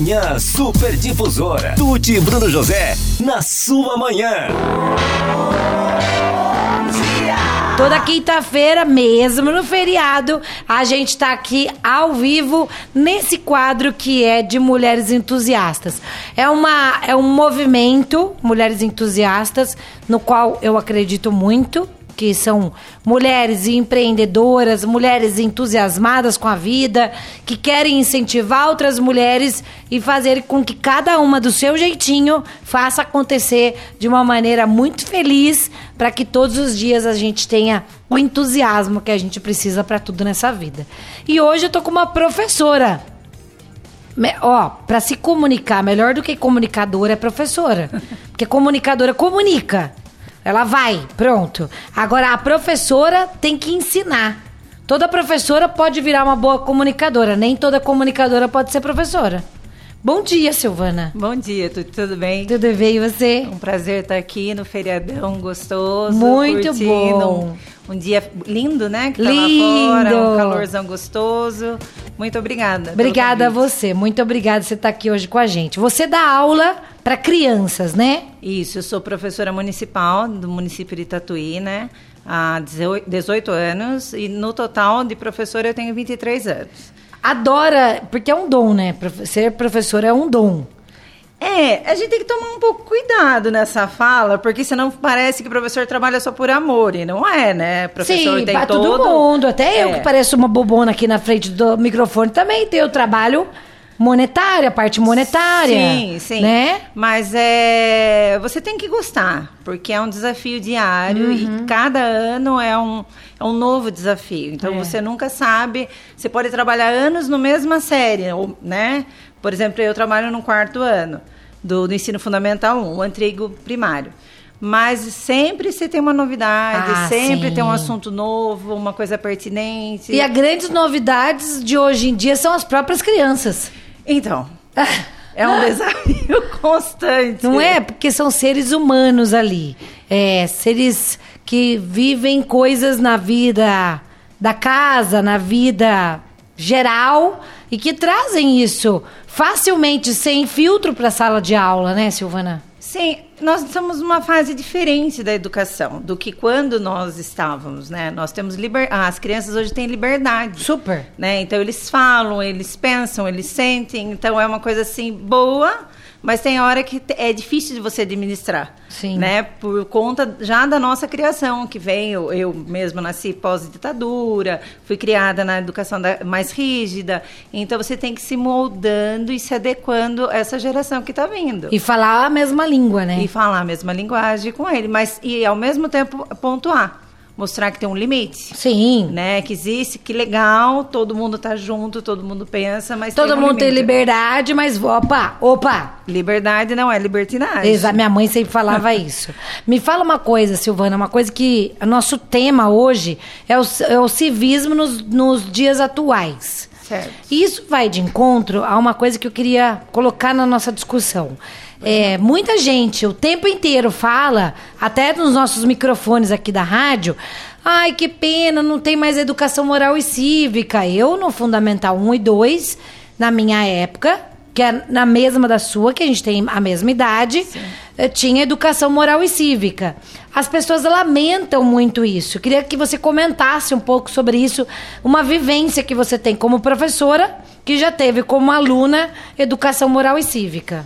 Manhã Super Difusora. Tuti e Bruno José, na sua manhã. Toda quinta-feira, mesmo no feriado, a gente tá aqui ao vivo nesse quadro que é de mulheres entusiastas. É, uma, é um movimento, Mulheres Entusiastas, no qual eu acredito muito que são mulheres empreendedoras, mulheres entusiasmadas com a vida, que querem incentivar outras mulheres e fazer com que cada uma do seu jeitinho faça acontecer de uma maneira muito feliz, para que todos os dias a gente tenha o entusiasmo que a gente precisa para tudo nessa vida. E hoje eu tô com uma professora. Ó, para se comunicar, melhor do que comunicadora é professora. Porque comunicadora comunica. Ela vai, pronto. Agora a professora tem que ensinar. Toda professora pode virar uma boa comunicadora, nem toda comunicadora pode ser professora. Bom dia, Silvana. Bom dia, tudo, tudo bem? Tudo bem e você? Um prazer estar aqui no feriadão gostoso. Muito curtindo bom. Um, um dia lindo, né? Que tá Lindo. lá fora, um calorzão gostoso. Muito obrigada. Obrigada a você. Muito obrigada por você estar aqui hoje com a gente. Você dá aula para crianças, né? Isso, eu sou professora municipal do município de Tatuí, né? Há 18 18 anos. E no total de professora eu tenho 23 anos. Adora, porque é um dom, né? Ser professor é um dom. É, a gente tem que tomar um pouco cuidado nessa fala, porque senão parece que o professor trabalha só por amor, e não é, né? Professor Sim, tem pra todo... todo mundo. Até eu É. que pareço uma bobona aqui na frente do microfone também tenho trabalho monetário, a parte monetária. Sim, sim. Né? Mas é, você tem que gostar, porque é um desafio diário Uhum. e cada ano é um, é um novo desafio. Então É. você nunca sabe. Você pode trabalhar anos no mesma série, ou, né? Por exemplo, eu trabalho no quarto ano do, do ensino fundamental 1, o antigo primário. Mas sempre você tem uma novidade, Ah, sempre sim. tem um assunto novo, uma coisa pertinente. E as grandes novidades de hoje em dia são as próprias crianças. Então, é um desafio constante. Não é? Porque são seres humanos ali. É, seres que vivem coisas na vida da casa, na vida geral e que trazem isso facilmente, sem filtro para a sala de aula, né, Silvana? Sim, nós estamos numa fase diferente da educação do que quando nós estávamos, né? Nós temos liber... ah, as crianças hoje têm liberdade, Super. né? Então eles falam, eles pensam, eles sentem, então é uma coisa assim boa, mas tem hora que é difícil de você administrar, Sim. né? Por conta já da nossa criação, que veio, eu mesma nasci pós-ditadura, fui criada na educação da- mais rígida, então você tem que se moldando e se adequando a essa geração que está vindo E falar a mesma língua, né? e falar a mesma linguagem com ele, mas e ao mesmo tempo pontuar, mostrar que tem um limite, Sim. né? Que existe, que legal, todo mundo tá junto, todo mundo pensa, mas Todo tem um mundo tem limite. liberdade, mas opa, opa. Liberdade não é libertinagem. Exa minha mãe sempre falava isso. Me fala uma coisa, Silvana, uma coisa que o nosso tema hoje é o, é o civismo nos, nos dias atuais. Certo. E Isso vai de encontro a uma coisa que eu queria colocar na nossa discussão. É, muita gente o tempo inteiro fala, até nos nossos microfones aqui da rádio, ai que pena, não tem mais educação moral e cívica. Eu, no Fundamental 1 e 2, na minha época, que é na mesma da sua, que a gente tem a mesma idade, eh, tinha educação moral e cívica. As pessoas lamentam muito isso. Eu queria que você comentasse um pouco sobre isso, uma vivência que você tem como professora, que já teve como aluna educação moral e cívica.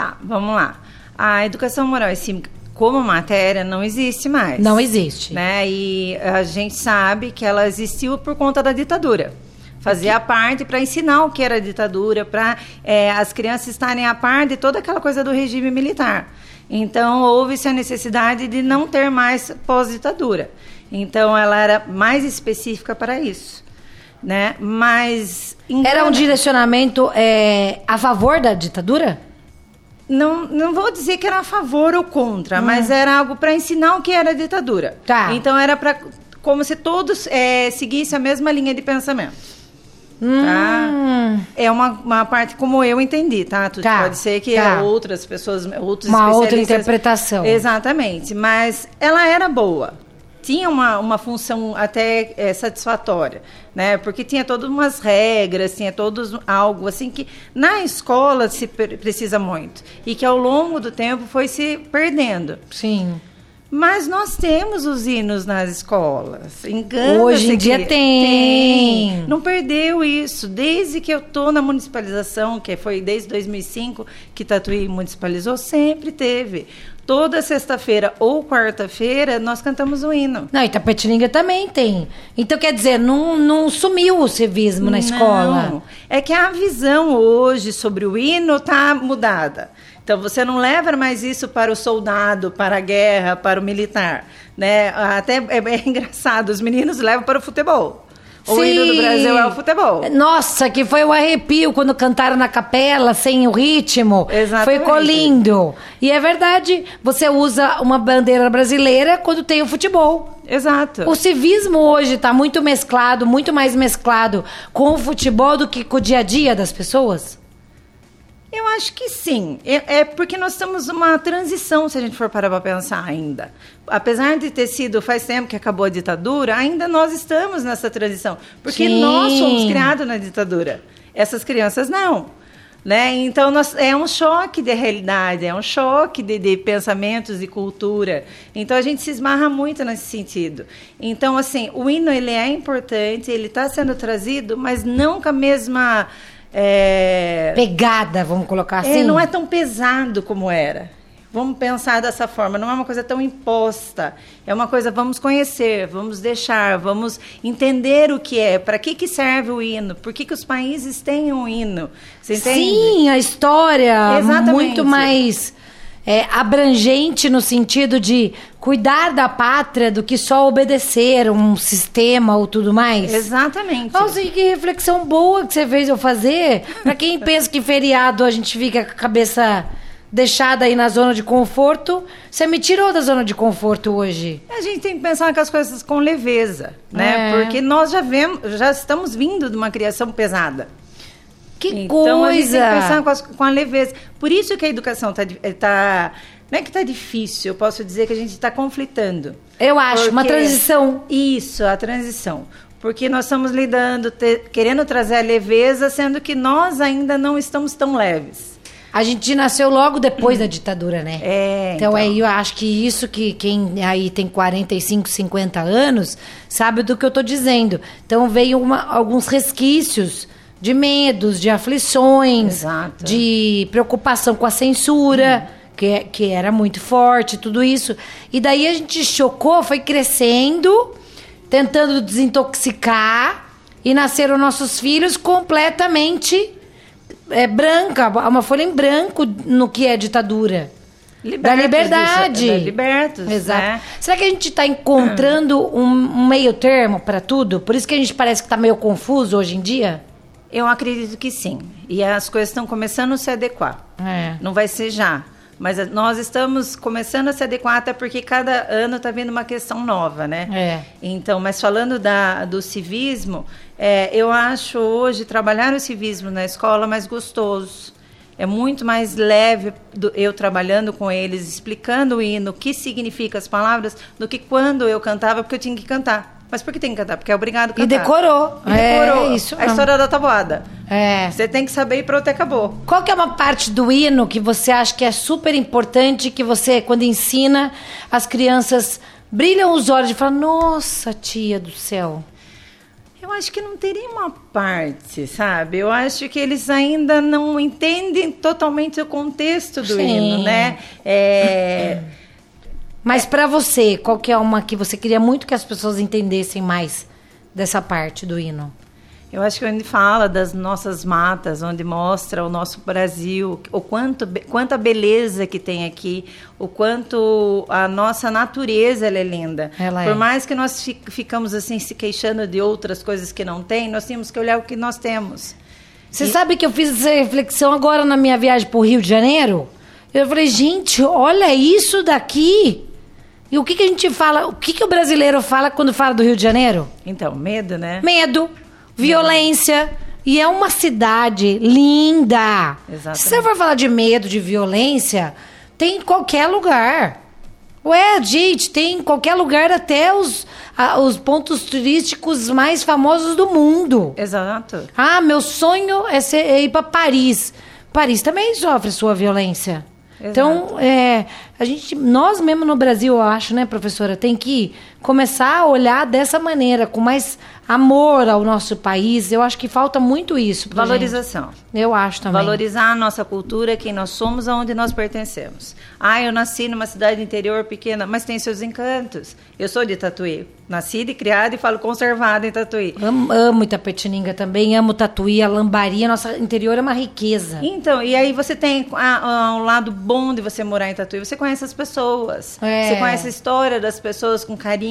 Tá, vamos lá. A educação moral e cívica como matéria não existe mais. Não existe. Né? E a gente sabe que ela existiu por conta da ditadura. Fazia parte para ensinar o que era a ditadura, para as crianças estarem a par de toda aquela coisa do regime militar. Então, houve-se a necessidade de não ter mais pós-ditadura. Então, ela era mais específica para isso. Né? Mas. Era um engana- direcionamento é, a favor da ditadura? Não, não vou dizer que era a favor ou contra, mas era algo para ensinar o que era a ditadura. Tá. Então era para como se todos eh, seguissem a mesma linha de pensamento. Tá? Hum, É uma, uma parte como eu entendi, tá? Tu- Tá, Pode ser que tá. outras pessoas, outros Uma outra interpretação. Exatamente, mas ela era boa. tinha uma, uma função até é, satisfatória, né? Porque tinha todas umas regras, tinha todos algo assim que na escola se precisa muito e que ao longo do tempo foi se perdendo. Sim. Mas nós temos os hinos nas escolas. Engana Hoje em dia tem. tem. Não perdeu isso. Desde que eu estou na municipalização, que foi desde 2005 que Tatuí municipalizou, sempre teve toda sexta-feira ou quarta-feira nós cantamos o hino. Não, Itapetininga também tem. Então, quer dizer, não, não sumiu o civismo na escola. Não. É que a visão hoje sobre o hino está mudada. Então, você não leva mais isso para o soldado, para a guerra, para o militar. Né? Até é, é engraçado, os meninos levam para o futebol. O Sim. hino do Brasil é o futebol. Nossa, que foi o um arrepio quando cantaram na capela, sem o ritmo. Exatamente. Foi lindo. E é verdade, você usa uma bandeira brasileira quando tem o futebol. Exato. O civismo hoje está muito mesclado, muito mais mesclado com o futebol do que com o dia a dia das pessoas? Acho que sim. É, é, porque nós estamos numa transição, se a gente for parar para pensar ainda. Apesar de ter sido faz tempo que acabou a ditadura, ainda nós estamos nessa transição. Porque sim. nós fomos criados na ditadura. Essas crianças não. Né? Então, nós, é um choque de realidade, é um choque de, de pensamentos e cultura. Então, a gente se esmarra muito nesse sentido. Então, assim, o hino ele é importante, ele está sendo trazido, mas não com a mesma é... Pegada, vamos colocar é, assim? É, não é tão pesado como era. Vamos pensar dessa forma, não é uma coisa tão imposta. É uma coisa, vamos conhecer, vamos deixar, vamos entender o que é, para que, que serve o hino, por que, que os países têm um hino. Você entende? Sim, a história Exatamente. muito mais é, abrangente no sentido de cuidar da pátria do que só obedecer um sistema ou tudo mais. Exatamente. Nossa, que reflexão boa que você fez eu fazer. Para quem pensa que feriado a gente fica com a cabeça deixada aí na zona de conforto, você me tirou da zona de conforto hoje. A gente tem que pensar com as coisas com leveza, né? É. Porque nós já vemos, já estamos vindo de uma criação pesada. Que então, coisa! Então a gente tem que pensar com, as, com a leveza. Por isso que a educação está tá, não é que está difícil, eu posso dizer que a gente está conflitando. Eu acho, porque, uma transição. Isso, a transição. Porque nós estamos lidando, te, querendo trazer a leveza, sendo que nós ainda não estamos tão leves. A gente nasceu logo depois da ditadura, né? É. Então, então. aí eu acho que isso que quem aí tem 45, 50 anos sabe do que eu estou dizendo. Então veio uma, alguns resquícios de medos, de aflições, Exato. de preocupação com a censura, hum. que, que era muito forte, tudo isso. E daí a gente chocou, foi crescendo, tentando desintoxicar, e nasceram nossos filhos completamente é, branca, uma folha em branco no que é ditadura. Libertos da liberdade. Disso, libertos. Exato. Né? Será que a gente está encontrando um, um meio termo para tudo? Por isso que a gente parece que está meio confuso hoje em dia? Eu acredito que sim. E as coisas estão começando a se adequar. É. Não vai ser já. Mas nós estamos começando a se adequar, até porque cada ano está vindo uma questão nova, né? É. Então, mas falando da, do civismo, é, eu acho hoje trabalhar o civismo na escola mais gostoso. É muito mais leve do, eu trabalhando com eles, explicando o hino, o que significa as palavras, do que quando eu cantava, porque eu tinha que cantar. Mas por que tem que cantar? Porque é obrigado a cantar. E decorou. E decorou. É, isso a história da tabuada. É. Você tem que saber e pronto, acabou. Qual que é uma parte do hino que você acha que é super importante, que você, quando ensina, as crianças brilham os olhos e falam, nossa, tia do céu. Eu acho que não teria uma parte, sabe? Eu acho que eles ainda não entendem totalmente o contexto do Sim. hino, né? É... Mas para você, qual que é uma que você queria muito que as pessoas entendessem mais dessa parte do hino? Eu acho que onde fala das nossas matas, onde mostra o nosso Brasil, o quanto quanta beleza que tem aqui, o quanto a nossa natureza é linda. Ela Por é. mais que nós ficamos assim se queixando de outras coisas que não tem, nós temos que olhar o que nós temos. Você e... sabe que eu fiz essa reflexão agora na minha viagem para o Rio de Janeiro? Eu falei, gente, olha isso daqui. E o que, que a gente fala, o que, que o brasileiro fala quando fala do Rio de Janeiro? Então, medo, né? Medo, violência. E é uma cidade linda. Exatamente. Se você for falar de medo, de violência, tem em qualquer lugar. Ué, gente, tem em qualquer lugar até os, a- os pontos turísticos mais famosos do mundo. Exato. Ah, meu sonho é, ser- é ir para Paris. Paris também sofre sua violência. Então, é, a gente, nós mesmo no Brasil, eu acho, né, professora, tem que começar a olhar dessa maneira, com mais amor ao nosso país. Eu acho que falta muito isso. Valorização. gente. Eu acho também. Valorizar a nossa cultura, quem nós somos, aonde nós pertencemos. Ah, eu nasci numa cidade interior pequena, mas tem seus encantos. Eu sou de Tatuí. Nascida e criada e falo conservada em Tatuí. Amo, amo Itapetininga também, amo Tatuí, a Lambari, a nossa interior é uma riqueza. Então, e aí você tem ah, ah, um lado bom de você morar em Tatuí. Você conhece as pessoas. É. Você conhece a história das pessoas com carinho.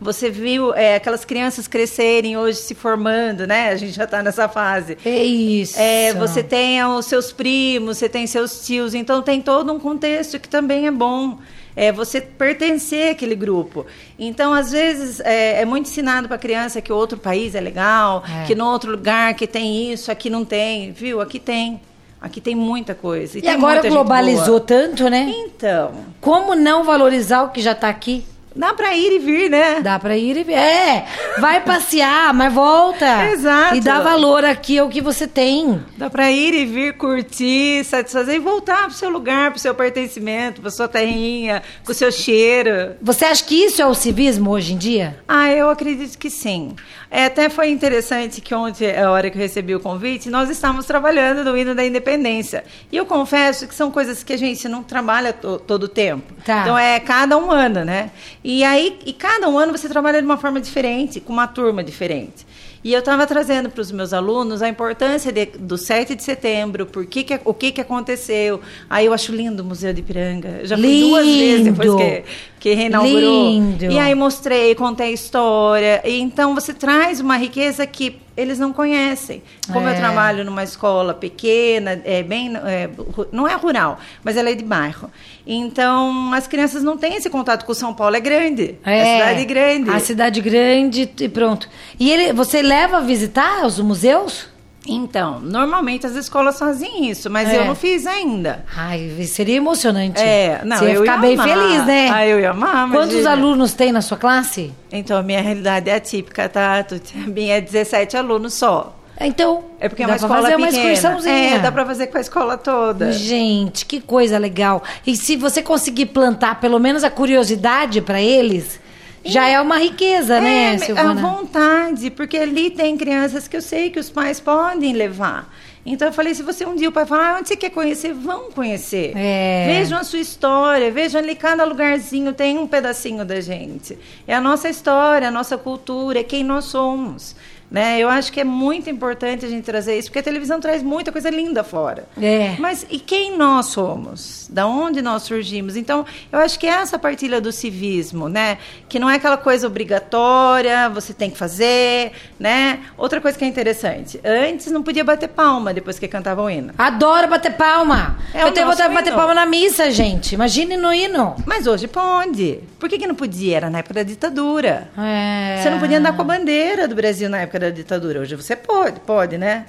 Você viu é, aquelas crianças crescerem hoje se formando, né? A gente já está nessa fase. É isso. É, você tem os seus primos, você tem seus tios, então tem todo um contexto que também é bom. É você pertencer àquele grupo. Então, às vezes, é, é muito ensinado para a criança que outro país é legal, É. que no outro lugar que tem isso, aqui não tem. Viu? Aqui tem. Aqui tem muita coisa. E tem agora globalizou tanto, né? Então, Como não valorizar o que já tá aqui? Dá para ir e vir, né? Dá pra ir e ver. É, vai passear, mas volta. Exato. E dá valor aqui ao que você tem. Dá para ir e vir, curtir, satisfazer e voltar pro seu lugar, pro seu pertencimento, pra sua terrinha, com o seu cheiro. Você acha que isso é o civismo hoje em dia? Ah, eu acredito que sim. É, até foi interessante que ontem, a hora que eu recebi o convite, nós estávamos trabalhando no hino da independência. E eu confesso que são coisas que a gente não trabalha to- todo o tempo. Tá. Então é cada um ano, né? E aí, e cada um ano você trabalha de uma forma diferente, com uma turma diferente. E eu estava trazendo para os meus alunos a importância de- do 7 de setembro, por que que, o que, que aconteceu. Aí eu acho lindo o Museu de Piranga. Já fui duas vezes depois Lindo. que, que reinaugurou. Lindo. E aí mostrei, contei a história. E então você traz uma riqueza que eles não conhecem. Como É. eu trabalho numa escola pequena, é bem, é, não é rural, mas ela é de bairro. Então as crianças não têm esse contato com São Paulo, é grande. É, cidade grande. A cidade grande e pronto. E ele, você leva a visitar os museus? Então, normalmente as escolas fazem isso, mas É. eu não fiz ainda. Ai, seria emocionante. É, não, Você ia eu ficar ia bem amar. feliz, né? Ah, eu ia amar, Quantos imagina. alunos tem na sua classe? Então, a minha realidade é atípica, tá? A minha é 17 alunos só. Então, É porque é dá uma pra escola fazer uma pequena. excursãozinha. É, dá pra fazer com a escola toda. Gente, que coisa legal. E se você conseguir plantar pelo menos a curiosidade para eles, já é uma riqueza, né, É, a Silvana? vontade, porque ali tem crianças que eu sei que os pais podem levar. Então eu falei, se você um dia o pai falar, ah, onde você quer conhecer, vão conhecer. É. Vejam a sua história, vejam ali cada lugarzinho tem um pedacinho da gente. É a nossa história, a nossa cultura, é quem nós somos. Né? Eu acho que é muito importante a gente trazer isso, porque a televisão traz muita coisa linda fora. É. Mas e quem nós somos? Da onde nós surgimos? Então, eu acho que é essa partilha do civismo, né? Que não é aquela coisa obrigatória, você tem que fazer, né? Outra coisa que é interessante, antes não podia bater palma depois que cantava o hino. Adoro bater palma. É Eu tenho vontade de bater palma na missa, gente. Imagine no hino. Mas hoje pode. Por que, que não podia? Era na época da ditadura. É. Você não podia andar com a bandeira do Brasil na época da ditadura. Hoje você pode, pode, né?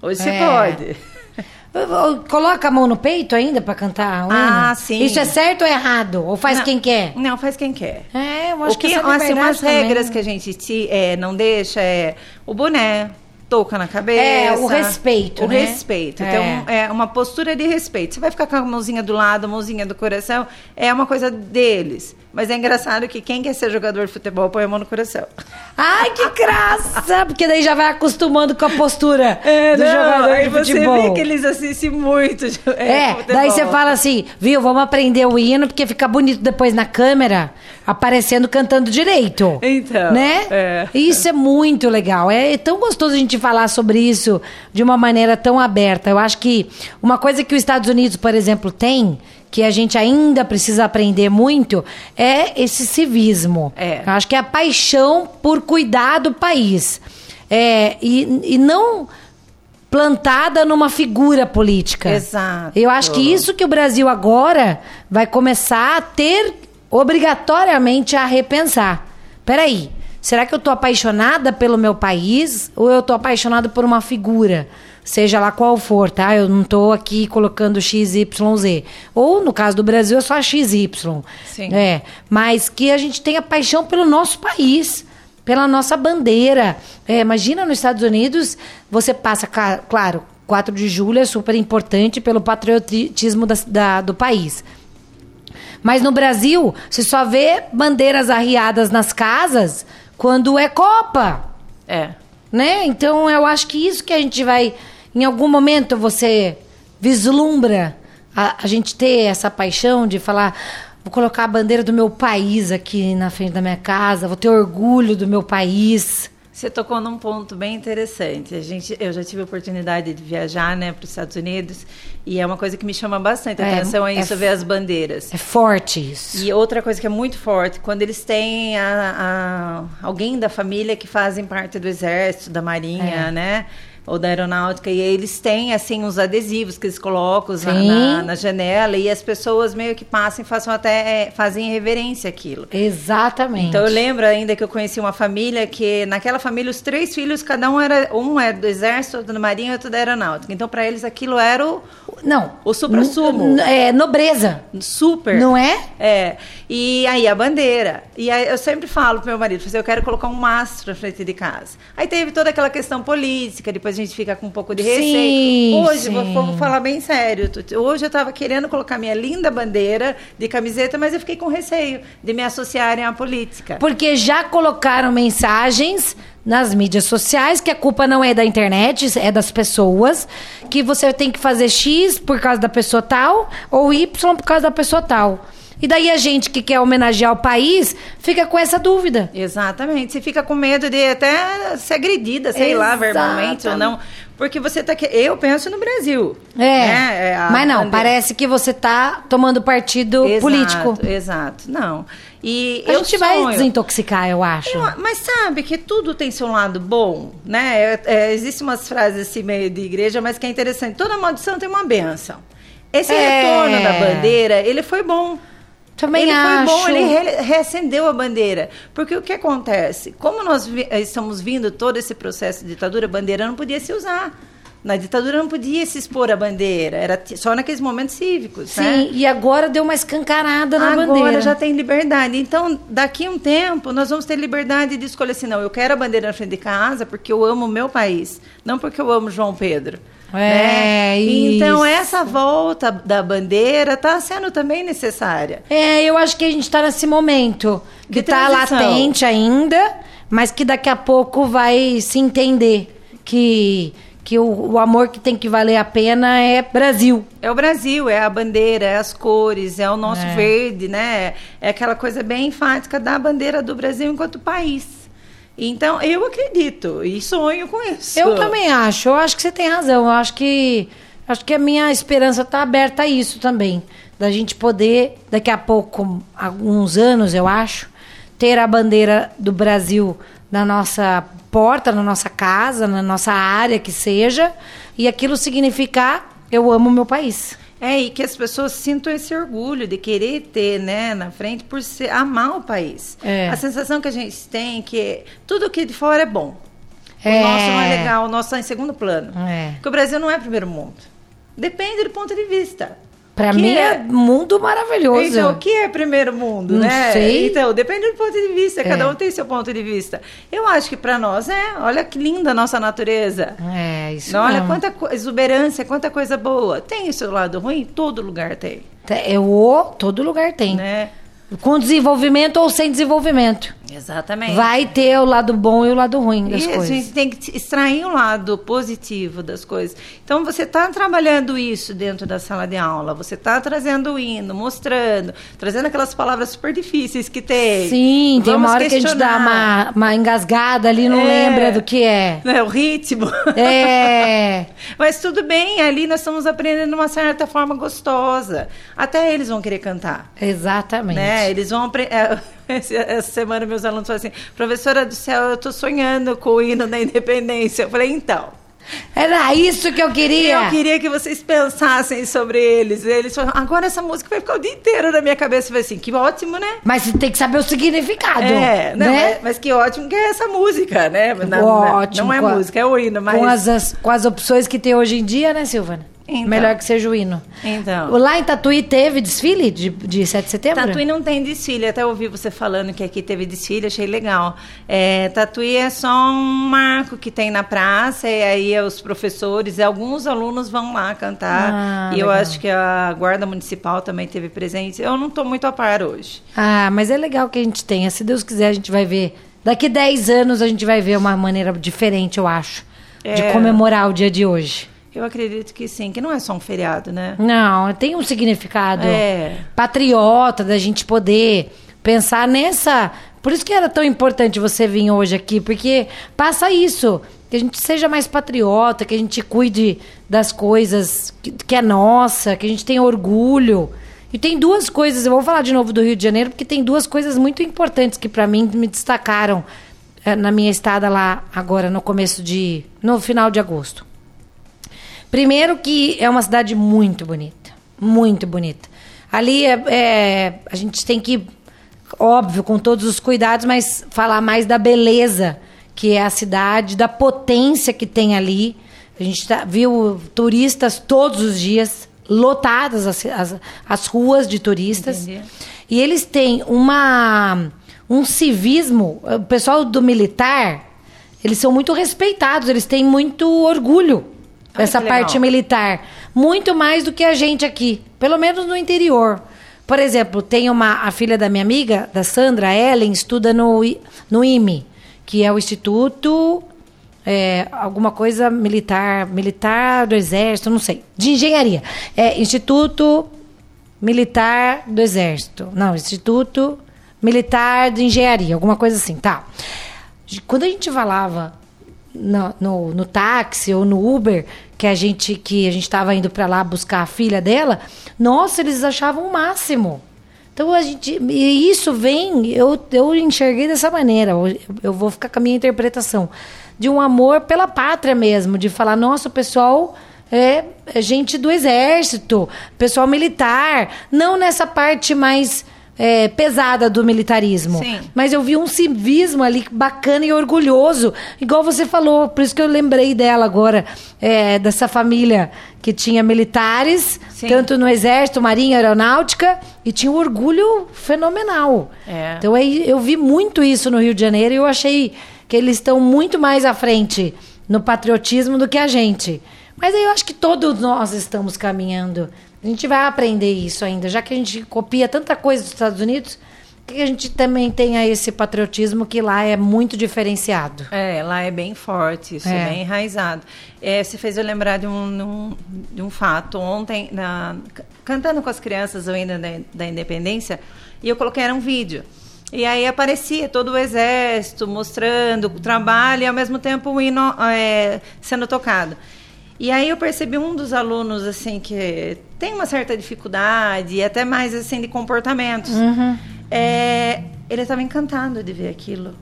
Hoje você É. pode. Coloca a mão no peito ainda pra cantar? Ah, sim. Isso é certo ou errado? Ou faz Não, quem quer? Não, faz quem quer. É, eu acho o que, que, essa assim, umas também. regras que a gente te, é, não deixa é o boné, touca na cabeça. É, o respeito, O né? respeito. É. Então, é uma postura de respeito. Você vai ficar com a mãozinha do lado, a mãozinha do coração, é uma coisa deles. Mas é engraçado que quem quer ser jogador de futebol põe a mão no coração. Ai, que graça! Porque daí já vai acostumando com a postura do jogador É, aí de você futebol. vê que eles assistem muito. É, futebol. daí você fala assim, viu, vamos aprender o hino, porque fica bonito depois na câmera, aparecendo cantando direito. Então, Né? é. Isso é muito legal. É tão gostoso a gente falar sobre isso de uma maneira tão aberta. Eu acho que uma coisa que os Estados Unidos, por exemplo, tem, que a gente ainda precisa aprender muito, é esse civismo. É. Eu acho que é a paixão por cuidar do país. É, e, e não plantada numa figura política. Exato. Eu acho que isso que o Brasil agora vai começar a ter obrigatoriamente a repensar. Peraí, será que eu tô apaixonada pelo meu país ou eu tô apaixonada por uma figura? Seja lá qual for, tá? Eu não tô aqui colocando XYZ. Ou no caso do Brasil é só XY. Sim. É, mas que a gente tenha paixão pelo nosso país, pela nossa bandeira. É, imagina nos Estados Unidos, você passa, claro, 4 de julho é super importante pelo patriotismo da- da- do país. Mas no Brasil, você só vê bandeiras arriadas nas casas quando é Copa, É. né? Então eu acho que isso que a gente vai. Em algum momento você vislumbra a, a gente ter essa paixão de falar. Vou colocar a bandeira do meu país aqui na frente da minha casa, vou ter orgulho do meu país. Você tocou num ponto bem interessante. A gente, eu já tive a oportunidade de viajar, né, para os Estados Unidos e é uma coisa que me chama bastante a É, atenção é é isso, f- ver as bandeiras. É forte isso. E outra coisa que é muito forte, quando eles têm a- a- alguém da família que fazem parte do exército, da marinha, É. né? Ou da aeronáutica, e eles têm, assim, uns adesivos que eles colocam na, na- na janela, e as pessoas meio que passam e façam até, é, fazem reverência àquilo. Exatamente. Então eu lembro ainda que eu conheci uma família que naquela família os três filhos cada um era um era do exército, outro da marinha, e outro da aeronáutica. Então para eles aquilo era o Não. O suprassumo. N- É nobreza. super. Não é? É. E aí a bandeira. E aí eu sempre falo pro meu marido, assim, eu quero colocar um mastro na frente de casa. Aí teve toda aquela questão política, depois a gente fica com um pouco de receio. Sim, Hoje, sim. vou, vou falar bem sério. Hoje eu estava querendo colocar minha linda bandeira de camiseta, mas eu fiquei com receio de me associarem à política. Porque já colocaram mensagens nas mídias sociais que a culpa não é da internet, é das pessoas, que você tem que fazer X por causa da pessoa tal ou Y por causa da pessoa tal. E daí a gente que quer homenagear o país fica com essa dúvida. Exatamente. Você fica com medo de até ser agredida, sei lá, verbalmente ou não. Porque você tá. que- Eu penso no Brasil. É. né? É Mas não, bandeira. parece que você tá tomando partido Exato, político. Exato. Não. E A eu gente vai sonho- desintoxicar, eu acho. Eu- mas sabe que tudo tem seu lado bom, né? É, é, Existem umas frases assim meio de igreja, mas que é interessante. Toda maldição tem uma benção. Esse É. retorno da bandeira, ele foi bom. Também ele acho. foi bom, ele re- reacendeu a bandeira. Porque o que acontece? Como nós vi- eh, estamos vindo todo esse processo de ditadura, a bandeira não podia se usar. Na ditadura não podia se expor a bandeira, era só naqueles momentos cívicos, Sim, né? e agora deu uma escancarada na Agora bandeira. já tem liberdade. Então, daqui a um tempo, nós vamos ter liberdade de escolher assim, não, eu quero a bandeira na frente de casa porque eu amo o meu país, não porque eu amo João Pedro. É, né? Então, essa volta da bandeira está sendo também necessária. É, eu acho que a gente tá nesse momento que tá transição. latente ainda, mas que daqui a pouco vai se entender que, que o, o amor que tem que valer a pena é Brasil. É o Brasil, é a bandeira, é as cores, é o nosso É. verde, né? É aquela coisa bem enfática da bandeira do Brasil enquanto país. Então, eu acredito e sonho com isso. Eu também acho, eu acho que você tem razão. Eu acho que acho que a minha esperança tá aberta a isso também, da gente poder daqui a pouco, alguns anos, eu acho, ter a bandeira do Brasil na nossa porta, na nossa casa, na nossa área que seja, e aquilo significar eu amo meu país. É, e que as pessoas sintam esse orgulho de querer ter, né, na frente, por ser, amar o país. É. A sensação que a gente tem é que tudo que de fora é bom. É. O nosso não é legal, o nosso está em segundo plano. É. Porque o Brasil não é primeiro mundo. Depende do ponto de vista. Pra Que mim é é- mundo maravilhoso. Então, o que é primeiro mundo, Não né? sei. Então, depende do ponto de vista, É. cada um tem seu ponto de vista. Eu acho que para nós é, olha que linda a nossa natureza. É, isso olha mesmo. quanta exuberância, quanta coisa boa. Tem o seu lado ruim? Todo lugar tem, É o todo lugar tem. né? Com desenvolvimento ou sem desenvolvimento. Exatamente. Vai ter o lado bom e o lado ruim das E a coisas. gente tem que extrair o lado positivo das coisas. Então, você está trabalhando isso dentro da sala de aula, você está trazendo o hino, mostrando, trazendo aquelas palavras super difíceis que tem. Sim, tem Vamos uma hora que a gente dá questionar. uma, uma engasgada ali, não É. lembra do que é. Né, o ritmo. É. Mas tudo bem, ali nós estamos aprendendo de uma certa forma gostosa. Até eles vão querer cantar. Exatamente. Né? Eles vão aprender. Essa semana meus alunos falaram assim, professora do céu, eu estou sonhando com o hino da independência. Eu falei, então. Era isso que eu queria. eu queria que vocês pensassem sobre eles. Eles falaram, agora essa música vai ficar o dia inteiro na minha cabeça. Eu falei assim, que ótimo, né? Mas você tem que saber o significado. É, não, né? mas, mas que ótimo que é essa música, né? Na- Ótimo. Não é música, é o hino, mas. Com as, as- com as opções que tem hoje em dia, né, Silvana? Então. Melhor que seja o hino. Então. Lá em Tatuí teve desfile de, de 7 de setembro? Tatuí não tem desfile, até ouvi você falando que aqui teve desfile, achei legal. É, Tatuí é só um marco que tem na praça, e aí os professores e alguns alunos vão lá cantar. Ah, e eu legal. acho que a Guarda Municipal também teve presente. Eu não estou muito a par hoje. Ah, mas é legal que a gente tenha. Se Deus quiser, a gente vai ver. Daqui 10 anos a gente vai ver uma maneira diferente, eu acho, de É. comemorar o dia de hoje. Eu acredito que sim, que não é só um feriado, né? Não, tem um significado É. patriota da gente poder pensar nessa. Por isso que era tão importante você vir hoje aqui, porque passa isso. Que a gente seja mais patriota, que a gente cuide das coisas que, que é nossa, que a gente tenha orgulho. E tem duas coisas, eu vou falar de novo do Rio de Janeiro, porque tem duas coisas muito importantes que para mim me destacaram eh, na minha estada lá agora no começo de. no final de agosto. Primeiro que é uma cidade muito bonita, muito bonita. Ali é, é- a gente tem que, óbvio, com todos os cuidados, mas falar mais da beleza que é a cidade, da potência que tem ali. A gente tá- viu turistas todos os dias, lotadas as, as, as ruas de turistas. Entendi. E eles têm uma um civismo, o pessoal do militar, eles são muito respeitados, eles têm muito orgulho Ai, legal. parte militar, muito mais do que a gente aqui, pelo menos no interior. Por exemplo, tem uma a filha da minha amiga, da Sandra, a Ellen, estuda no no IME, que é o Instituto é, alguma coisa militar, militar do exército, não sei, de engenharia. É Instituto Militar do Exército. Não, Instituto Militar de Engenharia, alguma coisa assim, tá. Quando a gente falava no, no, no táxi ou no Uber, que a gente que a gente estava indo para lá buscar a filha dela, nossa, eles achavam o máximo. Então a gente. E isso vem, eu, eu enxerguei dessa maneira. Eu, vou ficar com a minha interpretação. De um amor pela pátria mesmo, de falar, nossa, o pessoal é, é gente do exército, pessoal militar, não nessa parte mais é, pesada do militarismo. Sim. Mas eu vi um civismo ali bacana e orgulhoso, igual você falou, por isso que eu lembrei dela agora, é, dessa família que tinha militares, Sim. tanto no Exército, Marinha, Aeronáutica, e tinha um orgulho fenomenal. É. Então aí eu vi muito isso no Rio de Janeiro e eu achei que eles estão muito mais à frente no patriotismo do que a gente. Mas aí eu acho que todos nós estamos caminhando. A gente vai aprender isso ainda, já que a gente copia tanta coisa dos Estados Unidos, que a gente também tenha esse patriotismo que lá é muito diferenciado. É, lá é bem forte, isso é, É. bem enraizado. É, você fez eu lembrar de um, num- de um fato. Ontem, na- cantando com as crianças o hino da, da independência, e eu coloquei era um vídeo. E aí aparecia todo o exército mostrando o trabalho e ao mesmo tempo o hino é, sendo tocado. E aí eu percebi um dos alunos assim que tem uma certa dificuldade e até mais assim de comportamentos. É, ele estava encantado de ver aquilo.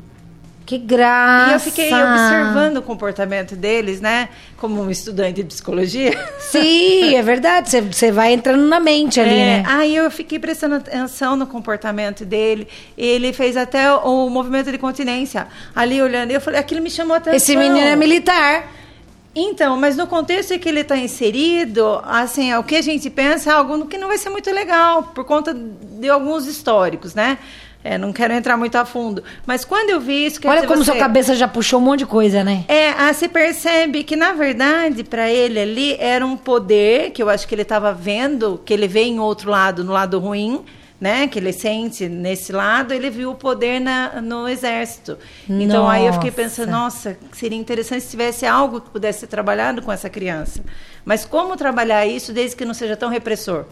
Que graça! E eu fiquei observando o comportamento deles, né? Como um estudante de psicologia. Sim, é verdade. Você- Você vai entrando na mente ali, É, né? Aí eu fiquei prestando atenção no comportamento dele. Ele fez até o, o movimento de continência. Ali olhando, eu falei, aquilo me chamou a atenção. Esse menino é militar. Então, mas no contexto em que ele está inserido, assim, o que a gente pensa é algo que não vai ser muito legal, por conta de alguns históricos, né? É, não quero entrar muito a fundo. Mas quando eu vi isso... Olha como você- sua cabeça já puxou um monte de coisa, né? É, ah, se percebe que, na verdade, para ele ali era um poder que eu acho que ele estava vendo, que ele vê em outro lado, no lado ruim, né? Que ele sente nesse lado, ele viu o poder na, no exército. Então aí eu fiquei Nossa. pensando, nossa, seria interessante se tivesse algo que pudesse ser trabalhado com essa criança. Mas como trabalhar isso desde que não seja tão repressor?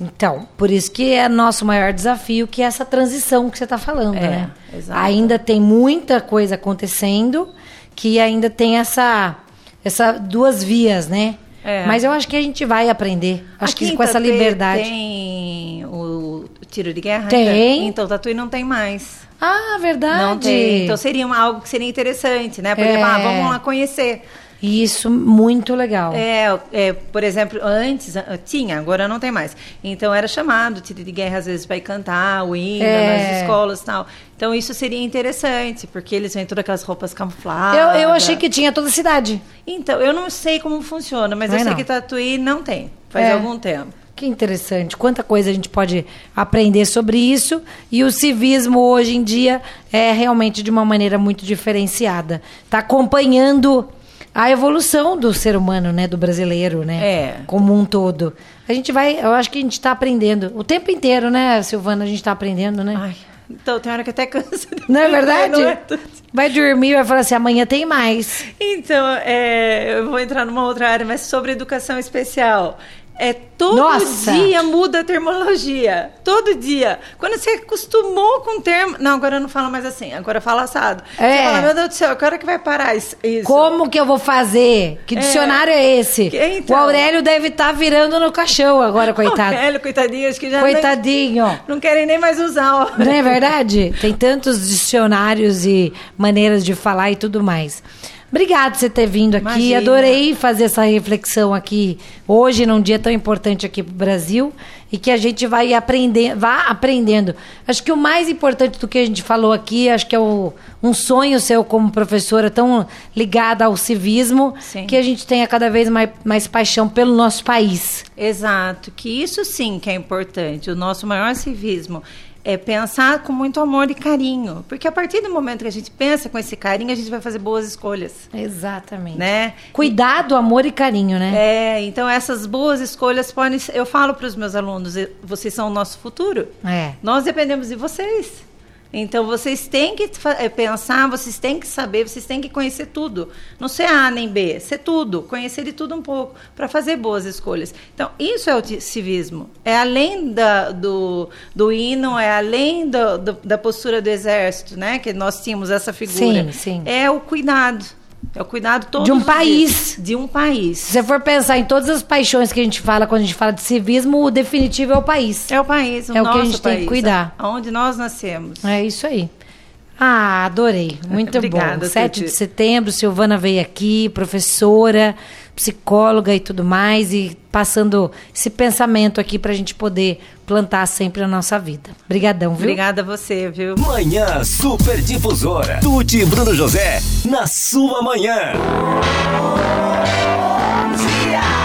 Então, por isso que é nosso maior desafio, que é essa transição que você está falando, É, né? exato. Ainda tem muita coisa acontecendo, que ainda tem essa, essa duas vias, né? É. Mas eu acho que a gente vai aprender. Acho Aqui que com essa liberdade. Tem o tiro de guerra? Tem. ainda? Então, Tatuí não tem mais. Ah, verdade. Não tem. Então seria uma- algo que seria interessante, né? Por É. exemplo, ah, vamos lá conhecer. Isso muito legal. É, é, por exemplo, antes ah, tinha, agora não tem mais. Então era chamado tiro de guerra às vezes para ir cantar o hino É. nas escolas e tal. Então isso seria interessante, porque eles vêm todas aquelas roupas camufladas. Eu, eu achei que tinha toda a cidade. Então, eu não sei como funciona, mas Vai eu sei não. que Tatuí não tem. Faz É. algum tempo. Que interessante. Quanta coisa a gente pode aprender sobre isso. E o civismo hoje em dia é realmente de uma maneira muito diferenciada. Está acompanhando a evolução do ser humano, né? Do brasileiro, né? É. Como um todo. A gente vai, eu acho que a gente está aprendendo. O tempo inteiro, né, Silvana? A gente está aprendendo, né? Ai, então tem hora que até cansa. Não é verdade? é. Vai dormir e vai falar assim: amanhã tem mais. Então, é, eu vou entrar numa outra área, mas sobre educação especial. É todo Nossa! dia muda a termologia. Todo dia. Quando você acostumou com o termo. Não, agora eu não falo mais assim, agora fala assado. É. Você fala, meu Deus do céu, que hora que vai parar isso? Como que eu vou fazer? Que É. dicionário é, esse? Que- então. O Aurélio deve estar virando no caixão agora, coitado. Velho, coitadinho, acho que já Coitadinho. nem- não querem nem mais usar. Não é verdade? Tem tantos dicionários e maneiras de falar e tudo mais. Obrigada por você ter vindo aqui. Imagina. Adorei fazer essa reflexão aqui hoje, num dia tão importante aqui para o Brasil. E que a gente vai aprender, vá aprendendo. Acho que o mais importante do que a gente falou aqui, acho que é o, um sonho seu como professora tão ligada ao civismo, Sim. que a gente tenha cada vez mais, mais paixão pelo nosso país. Exato, que isso sim que é importante. O nosso maior civismo é pensar com muito amor e carinho. Porque a partir do momento que a gente pensa com esse carinho, a gente vai fazer boas escolhas. Exatamente. Né? Cuidado, amor e carinho, né? É, então essas boas escolhas podem. ser- Eu falo para os meus alunos, "E- vocês são o nosso futuro. É. Nós dependemos de vocês. Então vocês têm que eh, pensar, vocês têm que saber, vocês têm que conhecer tudo. Não ser A nem B, ser tudo, conhecer de tudo um pouco, para fazer boas escolhas. Então, isso é o civismo. É além da- do, do hino, é além do- do- da postura do exército, né? Que nós tínhamos essa figura. Sim, sim. É o cuidado. É o cuidado todo De um país. De um país. Se você for pensar em todas as paixões que a gente fala quando a gente fala de civismo, o definitivo é o país. É o país, o É o que a gente tem que país, cuidar. Onde nós nascemos. É isso aí. Ah, adorei. Muito Obrigada, bom. 7 Tuti. de setembro, Silvana veio aqui, professora, psicóloga e tudo mais, e passando esse pensamento aqui para a gente poder plantar sempre na nossa vida. Obrigadão, viu? Obrigada a você, viu? Manhã Super Difusora. Tuti e Bruno José, na sua manhã. Bom dia!